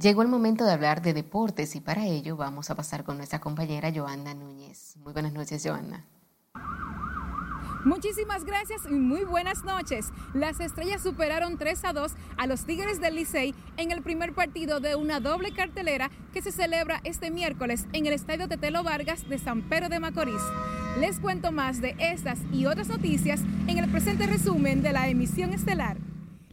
Llegó el momento de hablar de deportes y para ello vamos a pasar con nuestra compañera Joana Núñez. Muy buenas noches, Joana. Muchísimas gracias y muy buenas noches. Las estrellas superaron 3 a 2 a los Tigres del Licey en el primer partido de una doble cartelera que se celebra este miércoles en el Estadio Tetelo Vargas de San Pedro de Macorís. Les cuento más de estas y otras noticias en el presente resumen de la emisión estelar.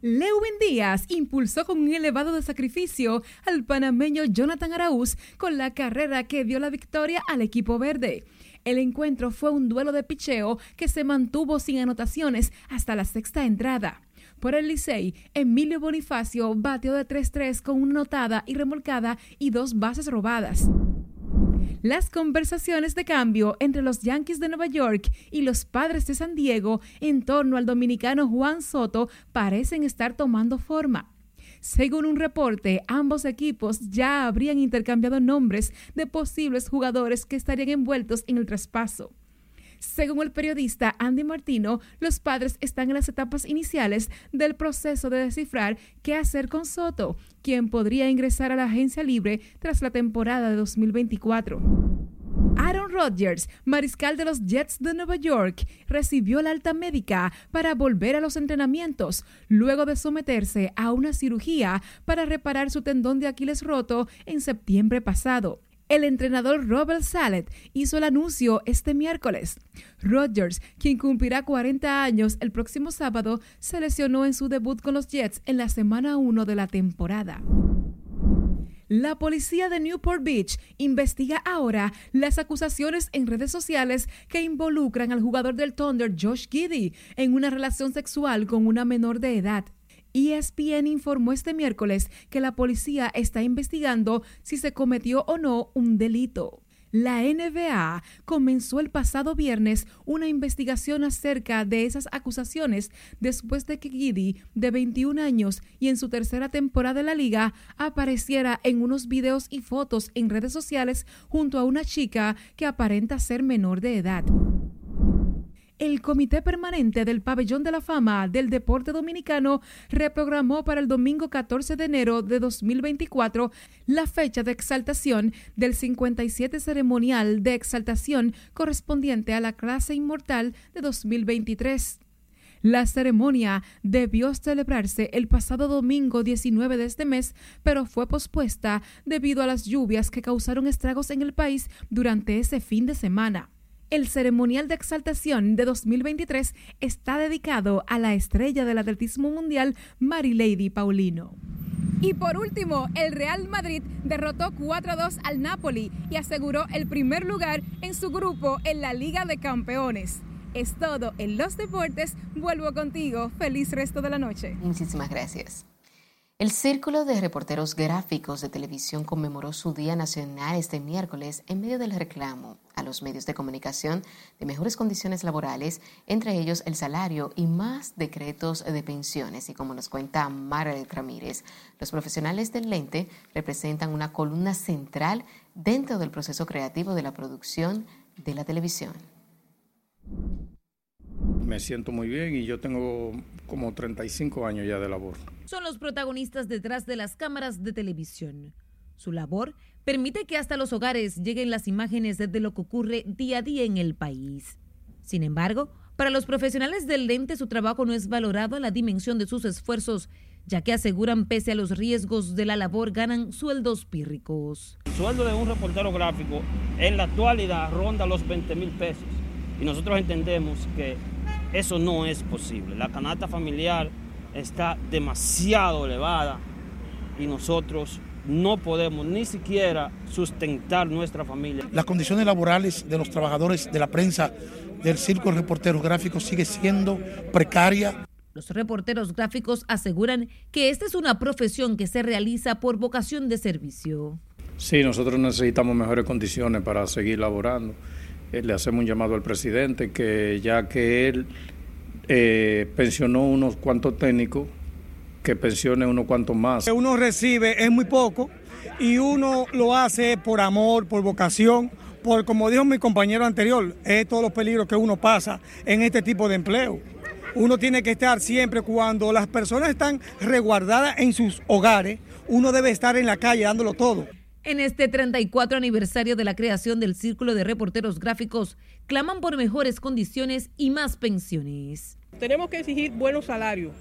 Leuven Díaz impulsó con un elevado de sacrificio al panameño Jonathan Araúz con la carrera que dio la victoria al equipo verde. El encuentro fue un duelo de picheo que se mantuvo sin anotaciones hasta la sexta entrada. Por el Licey, Emilio Bonifacio batió de 3-3 con una notada y remolcada y dos bases robadas. Las conversaciones de cambio entre los Yankees de Nueva York y los Padres de San Diego en torno al dominicano Juan Soto parecen estar tomando forma. Según un reporte, ambos equipos ya habrían intercambiado nombres de posibles jugadores que estarían envueltos en el traspaso. Según el periodista Andy Martino, los padres están en las etapas iniciales del proceso de descifrar qué hacer con Soto, quien podría ingresar a la agencia libre tras la temporada de 2024. Aaron Rodgers, mariscal de los Jets de Nueva York, recibió la alta médica para volver a los entrenamientos luego de someterse a una cirugía para reparar su tendón de Aquiles roto en septiembre pasado. El entrenador Robert Salet hizo el anuncio este miércoles. Rodgers, quien cumplirá 40 años el próximo sábado, se lesionó en su debut con los Jets en la semana 1 de la temporada. La policía de Newport Beach investiga ahora las acusaciones en redes sociales que involucran al jugador del Thunder Josh Giddy en una relación sexual con una menor de edad. ESPN informó este miércoles que la policía está investigando si se cometió o no un delito. La NBA comenzó el pasado viernes una investigación acerca de esas acusaciones después de que Giddy, de 21 años y en su tercera temporada de la liga, apareciera en unos videos y fotos en redes sociales junto a una chica que aparenta ser menor de edad el Comité Permanente del Pabellón de la Fama del Deporte Dominicano reprogramó para el domingo 14 de enero de 2024 la fecha de exaltación del 57 ceremonial de exaltación correspondiente a la clase inmortal de 2023. La ceremonia debió celebrarse el pasado domingo 19 de este mes, pero fue pospuesta debido a las lluvias que causaron estragos en el país durante ese fin de semana. El ceremonial de exaltación de 2023 está dedicado a la estrella del atletismo mundial Marilady Paulino. Y por último, el Real Madrid derrotó 4-2 al Napoli y aseguró el primer lugar en su grupo en la Liga de Campeones. Es todo en los deportes. Vuelvo contigo. Feliz resto de la noche. Muchísimas gracias. El Círculo de Reporteros Gráficos de Televisión conmemoró su Día Nacional este miércoles en medio del reclamo a los medios de comunicación de mejores condiciones laborales, entre ellos el salario y más decretos de pensiones. Y como nos cuenta Margaret Ramírez, los profesionales del lente representan una columna central dentro del proceso creativo de la producción de la televisión me siento muy bien y yo tengo como 35 años ya de labor. Son los protagonistas detrás de las cámaras de televisión. Su labor permite que hasta los hogares lleguen las imágenes de lo que ocurre día a día en el país. Sin embargo, para los profesionales del lente su trabajo no es valorado en la dimensión de sus esfuerzos, ya que aseguran pese a los riesgos de la labor ganan sueldos pírricos. El sueldo de un reportero gráfico en la actualidad ronda los 20 mil pesos y nosotros entendemos que eso no es posible. La canasta familiar está demasiado elevada y nosotros no podemos ni siquiera sustentar nuestra familia. Las condiciones laborales de los trabajadores de la prensa del circo reporteros gráficos sigue siendo precaria. Los reporteros gráficos aseguran que esta es una profesión que se realiza por vocación de servicio. Sí, nosotros necesitamos mejores condiciones para seguir laborando. Eh, le hacemos un llamado al presidente que ya que él eh, pensionó unos cuantos técnicos, que pensione unos cuantos más. Que uno recibe es muy poco y uno lo hace por amor, por vocación, por como dijo mi compañero anterior, es todos los peligros que uno pasa en este tipo de empleo. uno tiene que estar siempre cuando las personas están resguardadas en sus hogares, uno debe estar en la calle dándolo todo. En este 34 aniversario de la creación del Círculo de Reporteros Gráficos, claman por mejores condiciones y más pensiones. Tenemos que exigir buenos salarios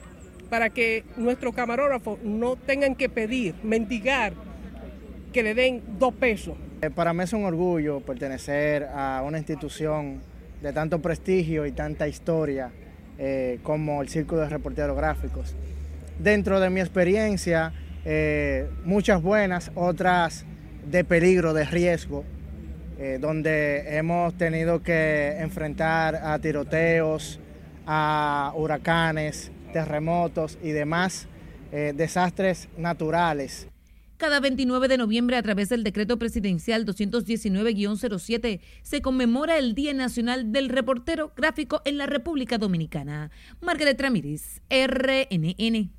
para que nuestros camarógrafos no tengan que pedir, mendigar, que le den dos pesos. Eh, para mí es un orgullo pertenecer a una institución de tanto prestigio y tanta historia eh, como el Círculo de Reporteros Gráficos. Dentro de mi experiencia, eh, muchas buenas, otras de peligro, de riesgo, eh, donde hemos tenido que enfrentar a tiroteos, a huracanes, terremotos y demás eh, desastres naturales. Cada 29 de noviembre, a través del decreto presidencial 219-07, se conmemora el Día Nacional del Reportero Gráfico en la República Dominicana. Margaret Ramírez, RNN.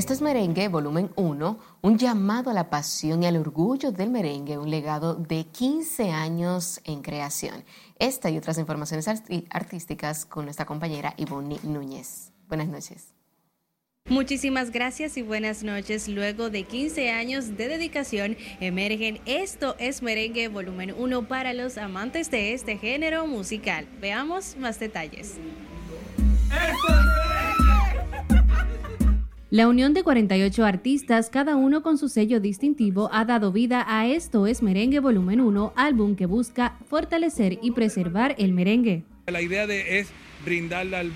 Esto es Merengue, volumen 1, un llamado a la pasión y al orgullo del merengue, un legado de 15 años en creación. Esta y otras informaciones artísticas con nuestra compañera Ivonne Núñez. Buenas noches. Muchísimas gracias y buenas noches. Luego de 15 años de dedicación, emergen Esto es Merengue Volumen 1 para los amantes de este género musical. Veamos más detalles. La unión de 48 artistas, cada uno con su sello distintivo, ha dado vida a Esto es Merengue Volumen 1, álbum que busca fortalecer y preservar el merengue. La idea de, es brindarle al,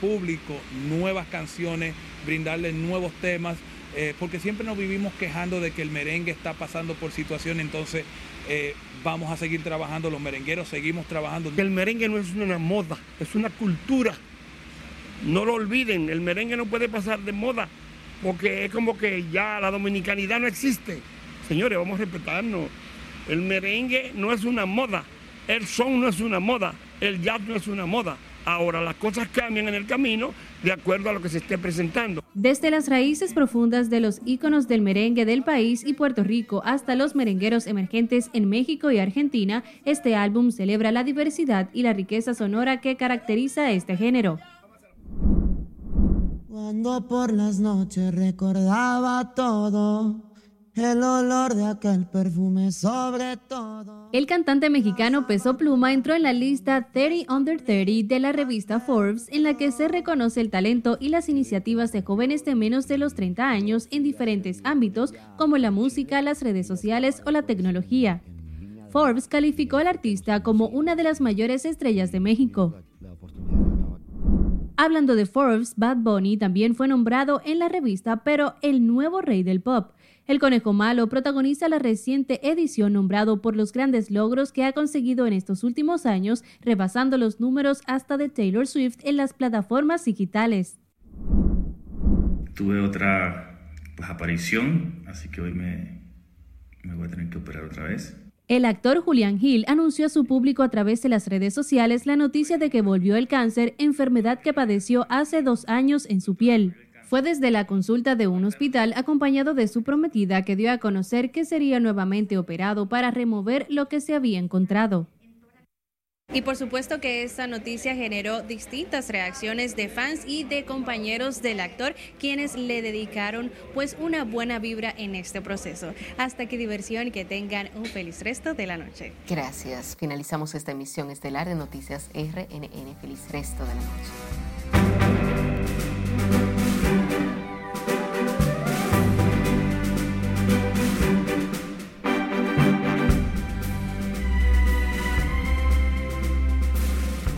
público nuevas canciones, brindarle nuevos temas, eh, porque siempre nos vivimos quejando de que el merengue está pasando por situaciones, entonces eh, vamos a seguir trabajando, los merengueros seguimos trabajando. El merengue no es una moda, es una cultura no lo olviden, el merengue no puede pasar de moda porque es como que ya la dominicanidad no existe. Señores, vamos a respetarnos. El merengue no es una moda, el son no es una moda, el jazz no es una moda. Ahora las cosas cambian en el camino de acuerdo a lo que se esté presentando. Desde las raíces profundas de los íconos del merengue del país y Puerto Rico hasta los merengueros emergentes en México y Argentina, este álbum celebra la diversidad y la riqueza sonora que caracteriza este género. Cuando por las noches recordaba todo, el olor de aquel perfume sobre todo. El cantante mexicano Peso Pluma entró en la lista 30 Under 30 de la revista Forbes, en la que se reconoce el talento y las iniciativas de jóvenes de menos de los 30 años en diferentes ámbitos como la música, las redes sociales o la tecnología. Forbes calificó al artista como una de las mayores estrellas de México. Hablando de Forbes, Bad Bunny también fue nombrado en la revista, pero el nuevo rey del pop. El Conejo Malo protagoniza la reciente edición nombrado por los grandes logros que ha conseguido en estos últimos años, rebasando los números hasta de Taylor Swift en las plataformas digitales. Tuve otra pues, aparición, así que hoy me, me voy a tener que operar otra vez. El actor Julian Hill anunció a su público a través de las redes sociales la noticia de que volvió el cáncer, enfermedad que padeció hace dos años en su piel. Fue desde la consulta de un hospital acompañado de su prometida que dio a conocer que sería nuevamente operado para remover lo que se había encontrado. Y por supuesto que esta noticia generó distintas reacciones de fans y de compañeros del actor, quienes le dedicaron pues una buena vibra en este proceso. Hasta que diversión y que tengan un feliz resto de la noche. Gracias. Finalizamos esta emisión estelar de Noticias RNN. Feliz resto de la noche.